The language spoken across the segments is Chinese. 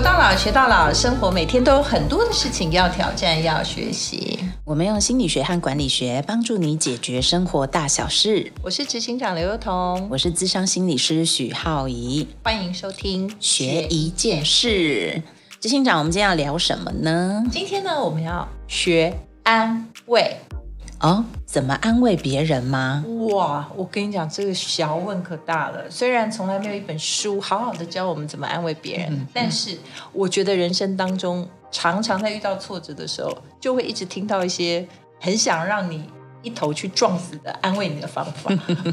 活到老，学到老，生活每天都有很多的事情要挑战，要学习。我们用心理学和管理学帮助你解决生活大小事。我是执行长刘幼彤，我是资商心理师许浩怡，欢迎收听学一件事。执行长，我们今天要聊什么呢？今天呢，我们要学安慰。哦，怎么安慰别人吗？哇，我跟你讲，这个学问可大了。虽然从来没有一本书好好的教我们怎么安慰别人，但是我觉得人生当中常常在遇到挫折的时候，就会一直听到一些很想让你。一头去撞死的安慰你的方法，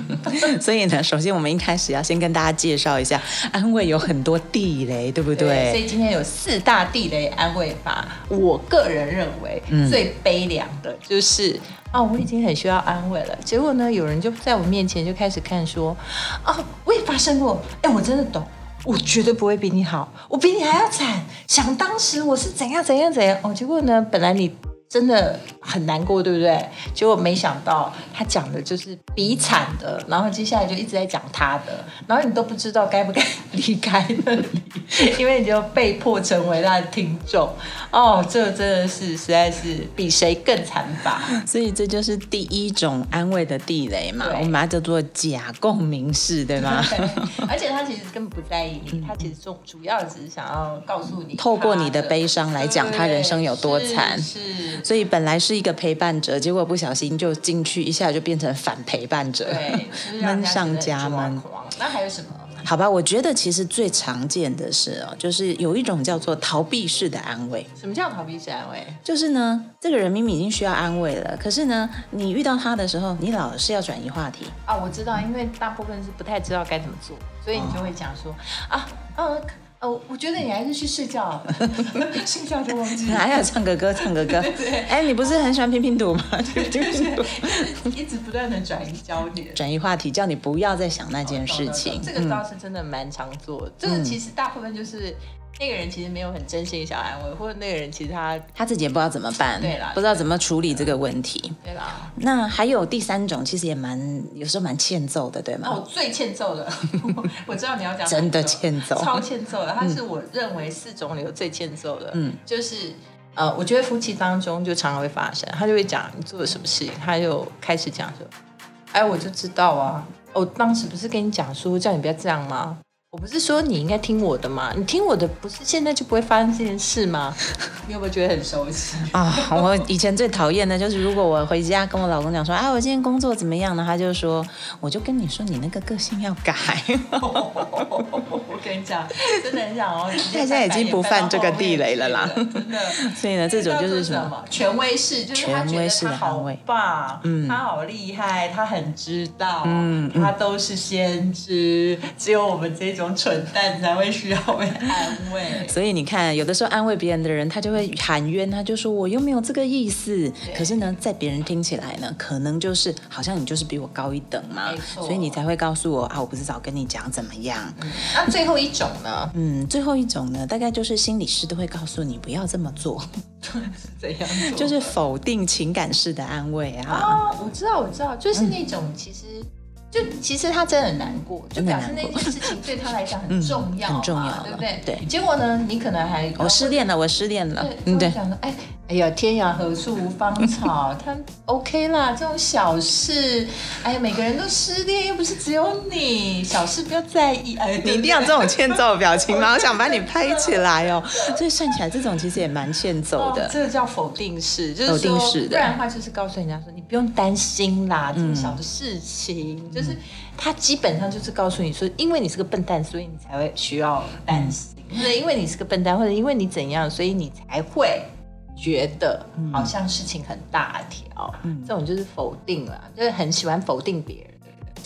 所以呢，首先我们一开始要先跟大家介绍一下，安慰有很多地雷，对不对？所以今天有四大地雷安慰法。我个人认为最悲凉的就是啊，我已经很需要安慰了，结果呢，有人就在我面前就开始看说，啊，我也发生过，哎，我真的懂，我绝对不会比你好，我比你还要惨。想当时我是怎样怎样怎样哦，结果呢，本来你。真的很难过，对不对？结果没想到他讲的就是比惨的，然后接下来就一直在讲他的，然后你都不知道该不该离开那里，因为你就被迫成为他的听众。哦，这真的是实在是比谁更惨吧？所以这就是第一种安慰的地雷嘛，我们把它叫做假共鸣式，对吗？而且他其实根本不在意你，他其实重主要只是想要告诉你，透过你的悲伤来讲他人生有多惨。是。所以本来是一个陪伴者，结果不小心就进去，一下就变成反陪伴者，闷上加闷。那还有什么？好吧，我觉得其实最常见的是哦，就是有一种叫做逃避式的安慰。什么叫逃避式安慰？就是呢，这个人明明已经需要安慰了，可是呢，你遇到他的时候，你老是要转移话题。啊，我知道，因为大部分是不太知道该怎么做，所以你就会讲说啊，嗯。哦，我觉得你还是去睡觉，睡觉就忘记。还要唱个歌，唱个歌。哎，你不是很喜欢拼拼图吗？就是一直不断的转移焦点，转移话题，叫你不要再想那件事情。这个倒是真的蛮常做。这个其实大部分就是。那个人其实没有很真心想安慰，或者那个人其实他他自己也不知道怎么办，对啦，不知道怎么处理这个问题，对啦。那还有第三种，其实也蛮有时候蛮欠揍的，对吗？哦，最欠揍的，我知道你要讲真的欠揍，超欠揍的。他是我认为四种里头最欠揍的，嗯，就是呃，我觉得夫妻当中就常常会发生，他就会讲你做了什么事情，他就开始讲说，哎，我就知道啊，我当时不是跟你讲说叫你不要这样吗？我不是说你应该听我的吗？你听我的，不是现在就不会发生这件事吗？你有没有觉得很熟悉啊？我以前最讨厌的就是，如果我回家跟我老公讲说，啊，我今天工作怎么样呢？他就说，我就跟你说，你那个个性要改。我跟你讲，真的很想哦。他现在已经不犯这个地雷了啦。真的。所以呢，这种就是什么？权威式，就是他觉得他好棒，嗯，他好厉害，他很知道，嗯，他都是先知，只有我们这。种蠢蛋才会需要被安慰，所以你看，有的时候安慰别人的人，他就会喊冤，他就说我又没有这个意思。可是呢，在别人听起来呢，可能就是好像你就是比我高一等嘛，所以你才会告诉我啊，我不是早跟你讲怎么样。那最后一种呢？嗯，最后一种呢，大概就是心理师都会告诉你不要这么做，怎样？就是否定情感式的安慰啊。哦，我知道，我知道，就是那种其实。就其实他真的很难过，就表示那件事情对他来讲很重要，很重要，对不对？对。结果呢，你可能还我失恋了，我失恋了，对，对。想说，哎。哎呀，天涯何处无芳草？他 OK 啦，这种小事，哎呀，每个人都失恋，又不是只有你，小事不要在意。哎，你一定要这种欠揍的表情吗？我想把你拍起来哦。所以算起来，这种其实也蛮欠揍的。这个叫否定式，就是说，不然的话就是告诉人家说，你不用担心啦，这么小的事情，就是他基本上就是告诉你说，因为你是个笨蛋，所以你才会需要担心。对，因为你是个笨蛋，或者因为你怎样，所以你才会。觉得好像事情很大条，这种就是否定了，就是很喜欢否定别人。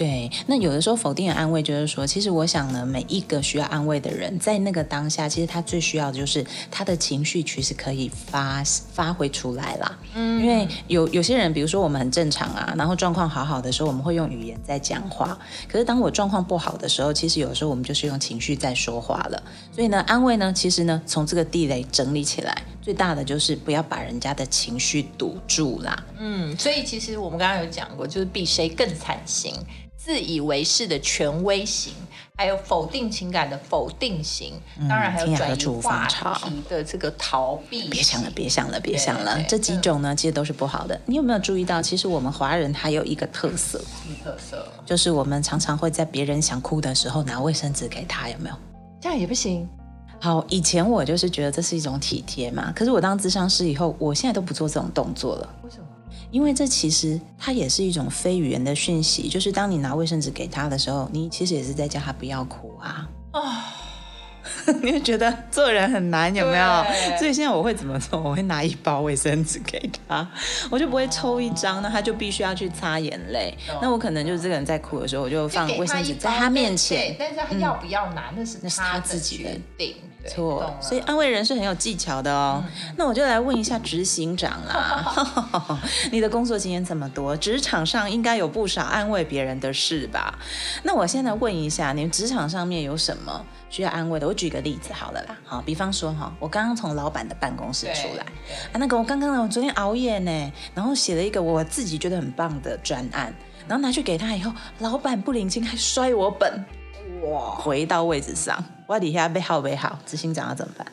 对，那有的时候否定的安慰就是说，其实我想呢，每一个需要安慰的人，在那个当下，其实他最需要的就是他的情绪其实可以发发挥出来啦。嗯，因为有有些人，比如说我们很正常啊，然后状况好好的时候，我们会用语言在讲话。可是当我状况不好的时候，其实有时候我们就是用情绪在说话了。所以呢，安慰呢，其实呢，从这个地雷整理起来，最大的就是不要把人家的情绪堵住啦。嗯，所以其实我们刚刚有讲过，就是比谁更惨心。自以为是的权威型，还有否定情感的否定型，当然还有转移话题的这个逃避。别想了，别想了，别想了，对这几种呢，其实都是不好的。你有没有注意到，其实我们华人还有一个特色，特色，就是我们常常会在别人想哭的时候拿卫生纸给他，有没有？这样也不行。好，以前我就是觉得这是一种体贴嘛，可是我当咨商师以后，我现在都不做这种动作了。为什么？因为这其实它也是一种非语言的讯息，就是当你拿卫生纸给他的时候，你其实也是在叫他不要哭啊。啊，你会觉得做人很难，有没有？所以现在我会怎么做？我会拿一包卫生纸给他，我就不会抽一张，那他就必须要去擦眼泪。那我可能就是这个人在哭的时候，我就放卫生纸在他面前对，。但是他要不要拿，那是那是他自己的决定。对错，所以安慰人是很有技巧的哦。那我就来问一下执行长啦，你的工作经验这么多，职场上应该有不少安慰别人的事吧？那我现在问一下，你们职场上面有什么需要安慰的？我举个例子好了啦，好，比方说哈，我刚刚从老板的办公室出来，啊，那个我刚刚呢，我昨天熬夜呢，然后写了一个我自己觉得很棒的专案，然后拿去给他以后，老板不领情，还摔我本。哇！回到位置上，我底下被好被好，执行长要怎么办？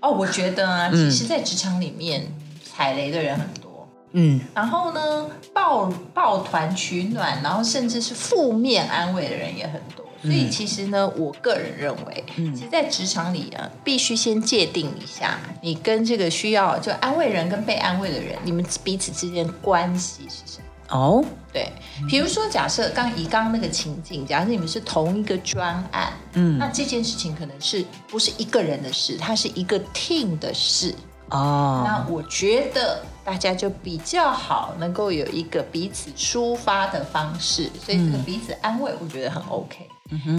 哦，我觉得啊，其实，在职场里面踩雷的人很多。嗯，然后呢，抱抱团取暖，然后甚至是负面安慰的人也很多。所以其实呢，我个人认为，其实，在职场里啊，必须先界定一下，你跟这个需要就安慰人跟被安慰的人，你们彼此之间关系是什么？哦，对，比如说，假设刚以刚刚那个情景，假设你们是同一个专案，嗯，那这件事情可能是不是一个人的事，它是一个 team 的事。哦，那我觉得大家就比较好，能够有一个彼此抒发的方式，所以这个彼此安慰，我觉得很 OK。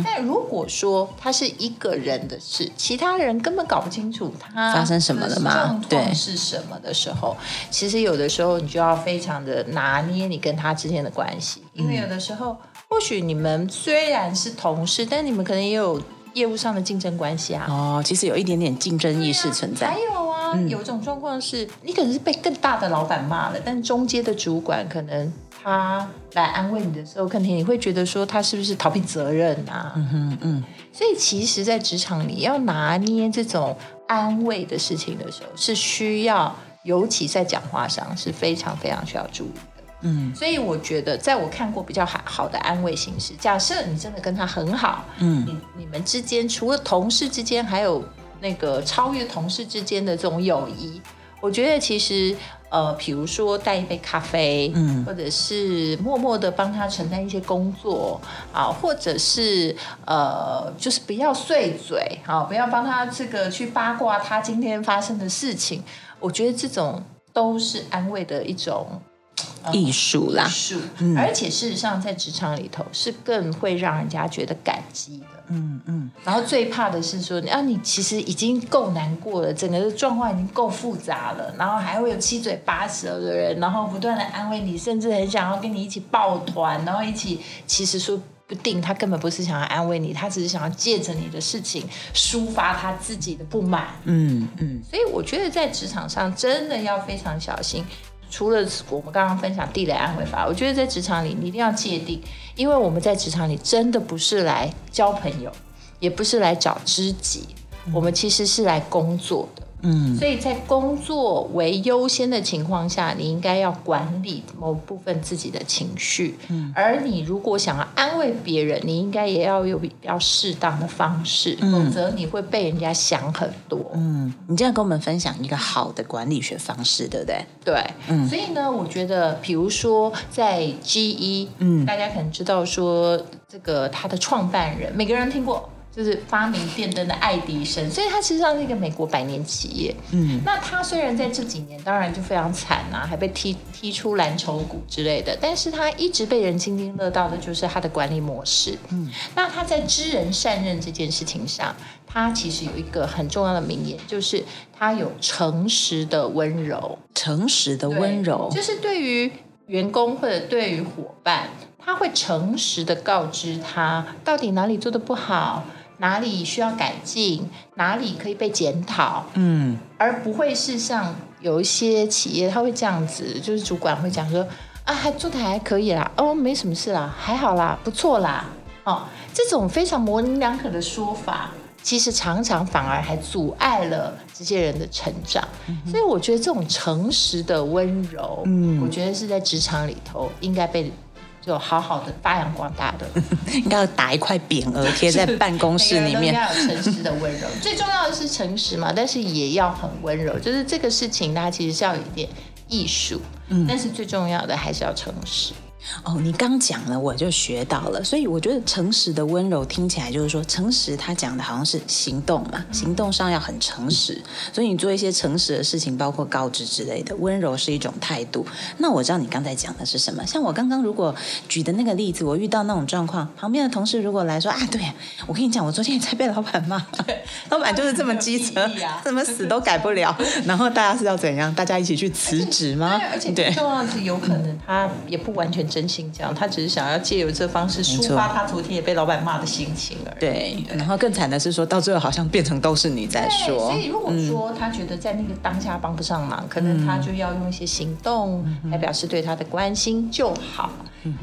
但如果说他是一个人的事，其他人根本搞不清楚他发生什么了吗状对。况是什么的时候，其实有的时候你就要非常的拿捏你跟他之间的关系，因为有的时候或许你们虽然是同事，但你们可能也有业务上的竞争关系啊。哦，其实有一点点竞争意识存在。还。有啊，有一种状况是你可能是被更大的老板骂了，但中间的主管可能他来安慰你的时候，可能你会觉得说他是不是逃避责任啊？嗯哼嗯，所以其实，在职场里要拿捏这种安慰的事情的时候，是需要，尤其在讲话上是非常非常需要注意的。嗯所以我觉得，在我看过比较好好的安慰形式，假设你真的跟他很好，嗯你你们之间除了同事之间，还有那个超越同事之间的这种友谊，我觉得其实呃，比如说带一杯咖啡，嗯或者是默默的帮他承担一些工作啊，或者是呃，就是不要碎嘴，啊、不要帮他这个去八卦他今天发生的事情，我觉得这种都是安慰的一种。呃艺术啦艺，术，而且事实上在职场里头是更会让人家觉得感激的。嗯嗯，然后最怕的是说，啊，你其实已经够难过了，整个的状况已经够复杂了，然后还会有七嘴八舌的人，然后不断的安慰你，甚至很想要跟你一起抱团，然后一起，其实说不定他根本不是想要安慰你，他只是想要借着你的事情抒发他自己的不满。嗯嗯，所以我觉得在职场上真的要非常小心。除了我们刚刚分享地雷安慰法，我觉得在职场里你一定要界定，因为我们在职场里真的不是来交朋友，也不是来找知己，我们其实是来工作的。嗯，所以在工作为优先的情况下，你应该要管理某部分自己的情绪。嗯，而你如果想要安慰别人，你应该也要有比较适当的方式，否则你会被人家想很多。嗯，你这样跟我们分享一个好的管理学方式，对不对？对，嗯。所以呢，我觉得，比如说在 GE，嗯。大家可能知道说，这个他的创办人，每个人听过，就是发明电灯的爱迪生，所以它实际上是一个美国百年企业。嗯，那他虽然在这几年当然就非常惨啊，还被踢踢出蓝筹股之类的，但是他一直被人津津乐道的就是他的管理模式。嗯，那他在知人善任这件事情上，他其实有一个很重要的名言，就是他有诚实的温柔。诚实的温柔，就是对于员工或者对于伙伴，他会诚实的告知他到底哪里做的不好，哪里需要改进，哪里可以被检讨，嗯而不会是像有一些企业他会这样子，就是主管会讲说。啊，还做的还可以啦，哦，没什么事啦，还好啦，不错啦，哦，这种非常模棱两可的说法，其实常常反而还阻碍了这些人的成长。所以我觉得这种诚实的温柔，嗯，我觉得是在职场里头应该被就好好的发扬光大的。应该要打一块匾额贴在办公室里面。每个人都应该有诚实的温柔，最重要的是诚实嘛，但是也要很温柔。就是这个事情，它其实是要有一点艺术，但是最重要的还是要诚实。哦，你刚讲了，我就学到了。所以我觉得诚实的温柔听起来就是说，诚实他讲的好像是行动嘛，行动上要很诚实。所以你做一些诚实的事情，包括告知之类的，温柔是一种态度。那我知道你刚才讲的是什么。像我刚刚如果举的那个例子，我遇到那种状况，旁边的同事如果来说啊，对我跟你讲，我昨天也在被老板骂，老板就是这么机车，怎么死都改不了。然后大家是要怎样？大家一起去辞职吗？而且最重要的是，有可能他也不完全真心讲，他只是想要借由这方式抒发他昨天也被老板骂的心情而已。对，然后更惨的是说到最后好像变成都是你在说。所以如果说他觉得在那个当下帮不上忙，可能他就要用一些行动来表示对他的关心就好。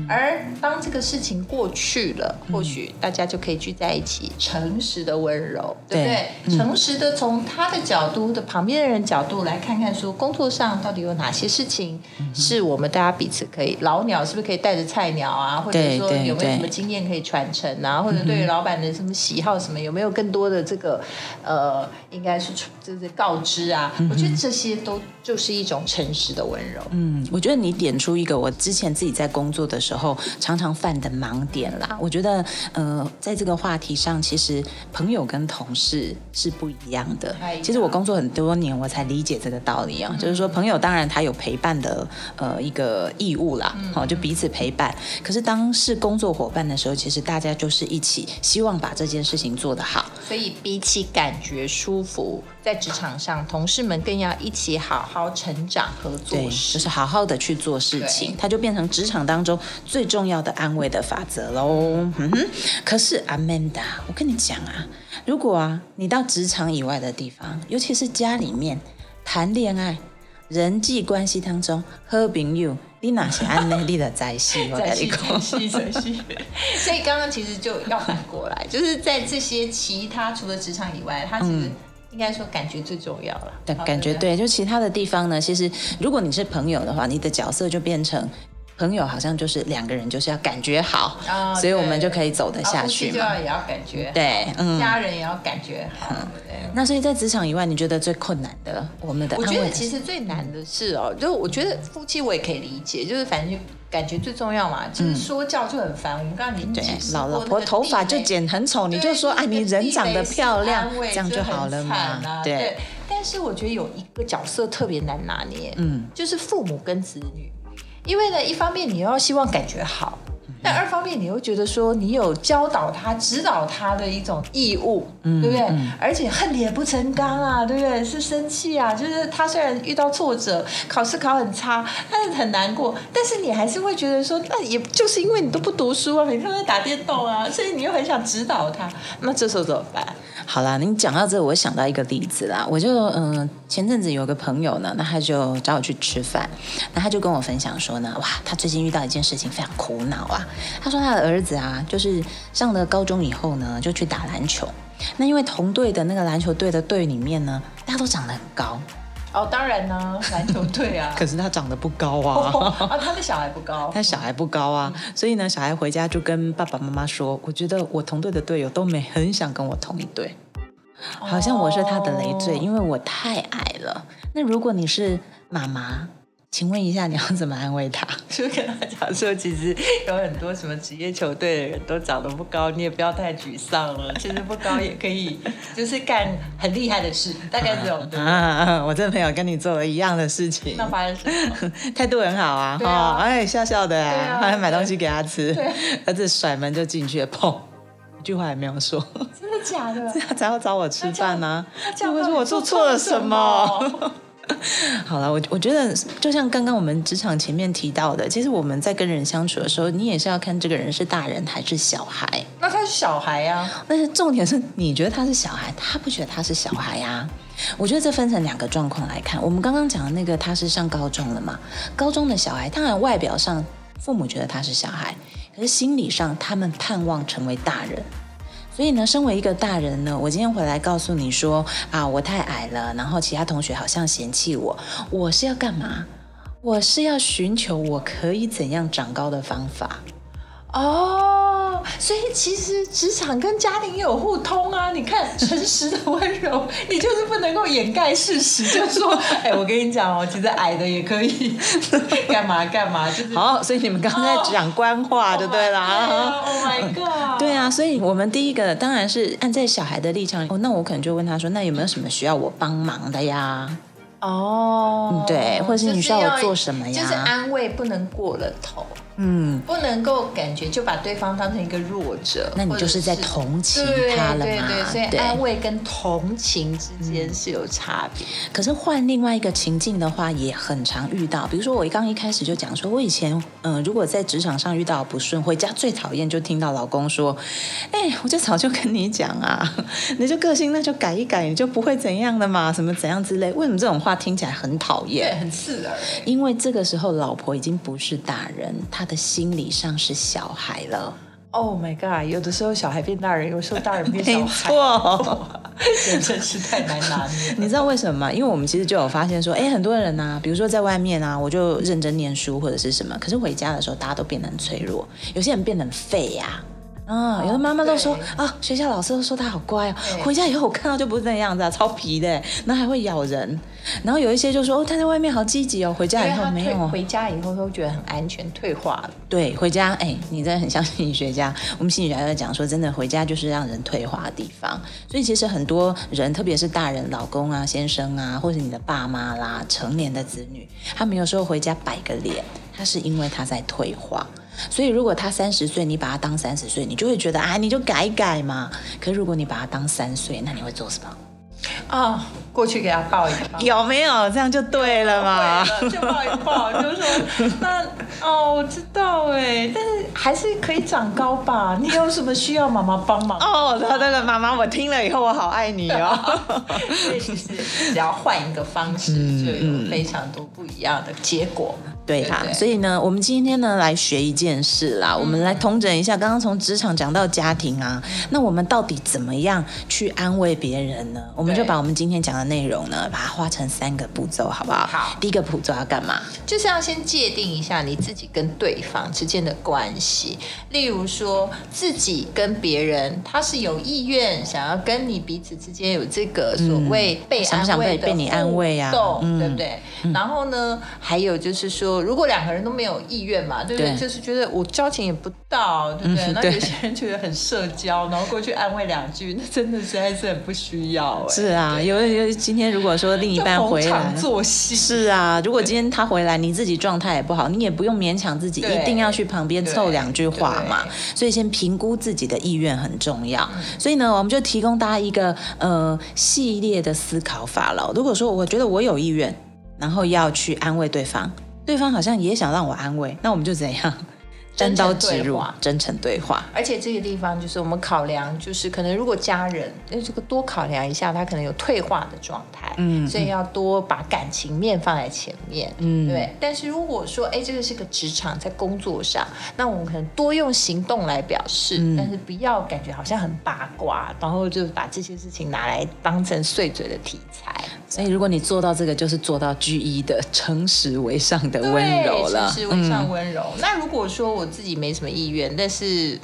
而当这个事情过去了，或许大家就可以聚在一起，诚实的温柔，对。不对？诚实的从他的角度的旁边的人角度来看看，说工作上到底有哪些事情是我们大家彼此可以，老鸟是不是可以带着菜鸟啊，或者说有没有什么经验可以传承啊，或者对于老板的什么喜好什么，有没有更多的这个呃，应该是就是告知啊？我觉得这些都就是一种诚实的温柔。嗯，我觉得你点出一个我之前自己在工作的时候常常犯的盲点啦。我觉得呃，在这个话题上，其实朋友跟同事是不一样的。其实我工作很多年，我才理解这个道理啊。就是说，朋友当然他有陪伴的呃一个义务啦，好，就彼此陪伴。可是当是工作伙伴的时候，其实大家就是一起希望把这件事情做得好。所以比起感觉舒服，在职场上，同事们更要一起好好成长和做事，就是好好的去做事情，它就变成职场当中最重要的安慰的法则喽。嗯哼，可是 Amanda，我跟你讲啊，如果啊你到职场以外的地方，尤其是家里面谈恋爱、人际关系当中喝冰友，你哪些安内力的在戏？在戏在戏在戏。所以刚刚其实就要反过来，就是在这些其他除了职场以外，他其实应该说感觉最重要了。对，感觉对，就其他的地方呢，其实如果你是朋友的话，你的角色就变成。朋友好像就是两个人，就是要感觉好，所以我们就可以走得下去嘛。要也要感觉对，嗯，家人也要感觉好。那所以在职场以外，你觉得最困难的，我们的我觉得其实最难的是哦，就我觉得夫妻我也可以理解，就是反正就感觉最重要嘛，就是说教就很烦。我们刚刚年纪老老婆头发就剪很丑，你就说啊，你人长得漂亮，这样就好了嘛。对。但是我觉得有一个角色特别难拿捏，嗯，就是父母跟子女。因为呢，一方面你又要希望感觉好，但二方面你又觉得说你有教导他、指导他的一种义务，对不对？而且恨铁不成钢啊，对不对？是生气啊，就是他虽然遇到挫折，考试考很差，但是很难过，但是你还是会觉得说，那也就是因为你都不读书啊，每天都在打电动啊，所以你又很想指导他，那这时候怎么办？好啦，你讲到这，我想到一个例子啦。我就嗯，前阵子有个朋友呢，那他就找我去吃饭，那他就跟我分享说呢，哇，他最近遇到一件事情非常苦恼啊。他说他的儿子啊，就是上了高中以后呢，就去打篮球。那因为同队的那个篮球队的队里面呢，大家都长得很高。哦，当然呢，篮球队啊。可是他长得不高啊。啊，他的小孩不高。他小孩不高啊，所以呢，小孩回家就跟爸爸妈妈说：“我觉得我同队的队友都没很想跟我同一队，好像我是他的累赘，因为我太矮了。”那如果你是妈妈？请问一下，你要怎么安慰他？就跟他讲说，其实有很多什么职业球队的人都长得不高，你也不要太沮丧了。其实不高也可以，就是干很厉害的事，大概这种。啊，我这个朋友跟你做了一样的事情，那发生什么？态度很好啊，哦，哎，笑笑的，还买东西给他吃，儿子甩门就进去了，砰，一句话也没有说。真的假的？他才要找我吃饭呢？就会说我做错了什么？好了，我我觉得就像刚刚我们职场前面提到的，其实我们在跟人相处的时候，你也是要看这个人是大人还是小孩。那他是小孩呀、但是重点是你觉得他是小孩，他不觉得他是小孩呀、我觉得这分成两个状况来看。我们刚刚讲的那个，他是上高中了嘛？高中的小孩，当然外表上父母觉得他是小孩，可是心理上他们盼望成为大人。所以呢，身为一个大人呢，我今天回来告诉你说啊，我太矮了，然后其他同学好像嫌弃我，我是要干嘛？我是要寻求我可以怎样长高的方法。哦，所以其实职场跟家庭也有互通啊。你看，诚实的温柔，你就是不能够掩盖事实，就是说，哎，我跟你讲哦，其实矮的也可以 干嘛干嘛，就是好，所以你们刚刚在讲官话就对了啊。Oh my god！对啊，所以我们第一个当然是按在小孩的立场，哦，那我可能就问他说，那有没有什么需要我帮忙的呀？哦嗯，对或者是你需要我做什么呀就是安慰不能过了头，嗯，不能够感觉就把对方当成一个弱者，那你就是在同情他了嘛对对，所以安慰跟同情之间是有差别。可是换另外一个情境的话，也很常遇到。比如说，我刚一开始就讲说，我以前嗯、呃如果在职场上遇到不顺，回家最讨厌就听到老公说：“哎、我就早就跟你讲啊，你就个性那就改一改，你就不会怎样的嘛，什么怎样之类。”为什么这种话听起来很讨厌对，很刺耳。因为这个时候老婆已经不是大人，她的心理上是小孩了。Oh my god！有的时候小孩变大人，有时候大人变小没孩，错。这真是太难拿捏了。你知道为什么吗？因为我们其实就有发现说，哎，很多人呐、比如说在外面啊，我就认真念书或者是什么，可是回家的时候大家都变得很脆弱，有些人变得很废呀、啊。有的妈妈都说啊，学校老师都说他好乖哦，回家以后我看到就不是那样子啊，超皮的，然后还会咬人。然后有一些就说哦，他在外面好积极哦，回家以后没有。回家以后都觉得很安全，退化了。对，回家，哎，你真的很像心理学家。我们心理学家在讲说，真的回家就是让人退化的地方。所以其实很多人，特别是大人、老公啊、先生啊，或者你的爸妈啦、成年的子女，他们有时候回家摆个脸，他是因为他在退化。所以如果他三十岁，你把他当三十岁，你就会觉得啊，你就改一改嘛。可是如果你把他当三岁，那你会做什么？哦、过去给他抱一抱。有没有？这样就对了嘛。就抱一抱，就说那哦，我知道哎，但是还是可以长高吧？你有什么需要妈妈帮忙？哦，他那个妈妈，我听了以后，我好爱你哦。所以其实只要换一个方式，就有非常多不一样的结果。对啦，对所以呢，我们今天呢来学一件事啦，我们来统整一下，刚刚从职场讲到家庭啊，那我们到底怎么样去安慰别人呢？我们就把我们今天讲的内容呢，把它划成三个步骤，好不好？好第一个步骤要干嘛？就是要先界定一下你自己跟对方之间的关系。例如说，自己跟别人，他是有意愿想要跟你彼此之间有这个所谓被想不想安慰的被被你安慰啊互动嗯对不对？然后呢，还有就是说，如果两个人都没有意愿嘛，对不对？对就是觉得我交情也不到，对不对？那有些人觉得很社交，然后过去安慰两句，那真的实在是很不需要、哎，是啊，有有今天如果说另一半回来。作戏。是啊，如果今天他回来，你自己状态也不好，你也不用勉强自己一定要去旁边凑两句话嘛。所以先评估自己的意愿很重要。所以呢，我们就提供大家一个呃系列的思考法了。如果说我觉得我有意愿，然后要去安慰对方，对方好像也想让我安慰，那我们就怎样？单刀直入真诚对话，真诚对话。而且这个地方就是我们考量，就是可能如果家人，那这个多考量一下，他可能有退化的状态，嗯所以要多把感情面放在前面，嗯对。但是如果说，哎，这个是个职场，在工作上，那我们可能多用行动来表示，嗯但是不要感觉好像很八卦，然后就把这些事情拿来当成碎嘴的题材。所以如果你做到这个，就是做到 G 一的诚实为上的对温柔了。嗯诚实为上温柔。那如果说我自己没什么意愿，但是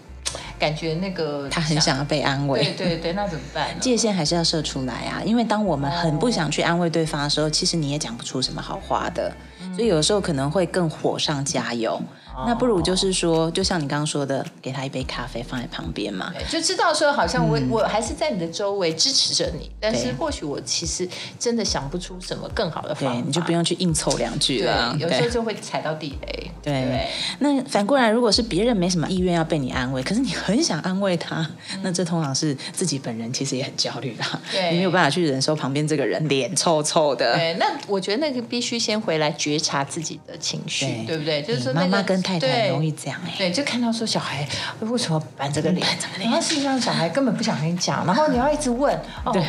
感觉那个他很想要被安慰。对对对，那怎么办呢？界限还是要设出来啊，因为当我们很不想去安慰对方的时候，其实你也讲不出什么好话的，所以有的时候可能会更火上加油。那不如就是说，就像你刚刚说的，给他一杯咖啡放在旁边嘛。就知道说好像我、我还是在你的周围支持着你，但是或许我其实真的想不出什么更好的方法，对，你就不用去硬凑两句了。有时候就会踩到地雷。对，那反过来，如果是别人没什么意愿要被你安慰，可是你很想安慰他，那这通常是自己本人其实也很焦虑的。对，你没有办法去忍受旁边这个人脸臭臭的。对，那我觉得那个必须先回来觉察自己的情绪，对不对？就是说，妈妈跟太太容易这样哎。对，就看到说小孩为什么板这个脸，然后实际上小孩根本不想跟你讲，然后你要一直问，对，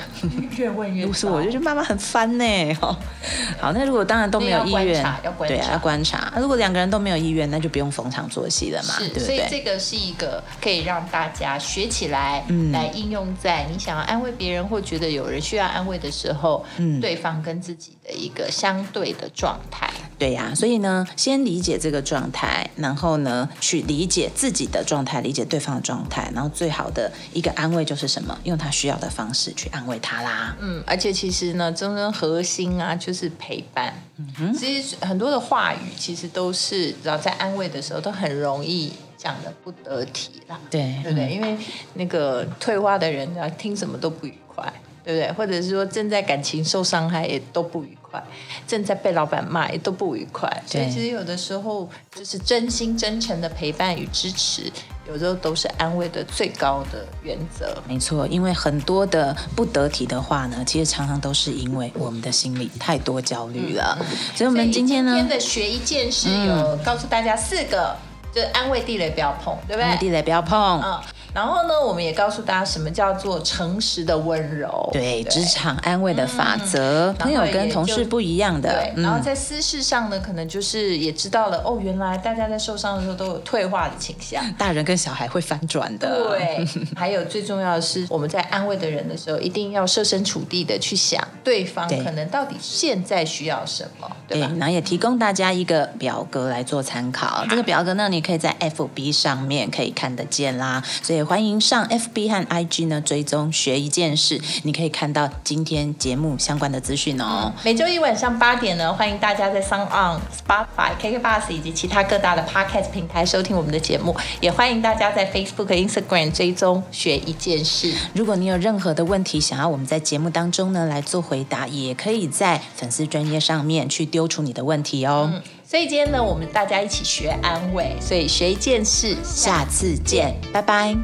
越问越不是，我就觉得妈妈很烦呢。好，那如果当然都没有意愿，对啊，要观察。那如果两个人都没有意愿，那就不用逢场作戏了嘛，对不对？所以这个是一个可以让大家学起来，来应用在你想要安慰别人或觉得有人需要安慰的时候，嗯，对方跟自己的一个相对的状态。对呀，所以呢，先理解这个状态，然后呢，去理解自己的状态，理解对方的状态，然后最好的一个安慰就是什么？用他需要的方式去安慰他啦。嗯，而且其实呢，真正核心啊，就是陪伴。嗯哼，其实很多的话语，其实都是，然后在安慰的时候，都很容易讲的不得体啦。对，对不对？因为那个退化的人啊，听什么都不愉快，对不对？或者是说正在感情受伤害，也都不愉快；正在被老板骂，也都不愉快。所以其实有的时候，就是真心真诚的陪伴与支持。有时候都是安慰的最高的原则。没错，因为很多的不得体的话呢，其实常常都是因为我们的心里太多焦虑了。所以，我们今天呢，今天的学一件事有告诉大家四个，就是安慰地雷不要碰，对不对？地雷不要碰。嗯。然后呢，我们也告诉大家什么叫做诚实的温柔，对职场安慰的法则，朋友跟同事不一样的。对，然后在私事上呢，可能就是也知道了哦，原来大家在受伤的时候都有退化的倾向，大人跟小孩会翻转的。对，还有最重要的是，我们在安慰的人的时候，一定要设身处地的去想对方可能到底现在需要什么，对吧？然后也提供大家一个表格来做参考，这个表格呢，你可以在 FB 上面可以看得见啦，所以。欢迎上 FB 和 IG 呢，追踪学一件事，你可以看到今天节目相关的资讯哦。每周一晚上八点呢，欢迎大家在 s o n On、Spotify、KK Bus 以及其他各大的 Podcast 平台收听我们的节目，也欢迎大家在 Facebook、Instagram 追踪学一件事。如果你有任何的问题想要我们在节目当中呢来做回答，也可以在粉丝专业上面去丢出你的问题哦。所以今天呢，我们大家一起学安慰，所以学一件事，下次见，拜拜。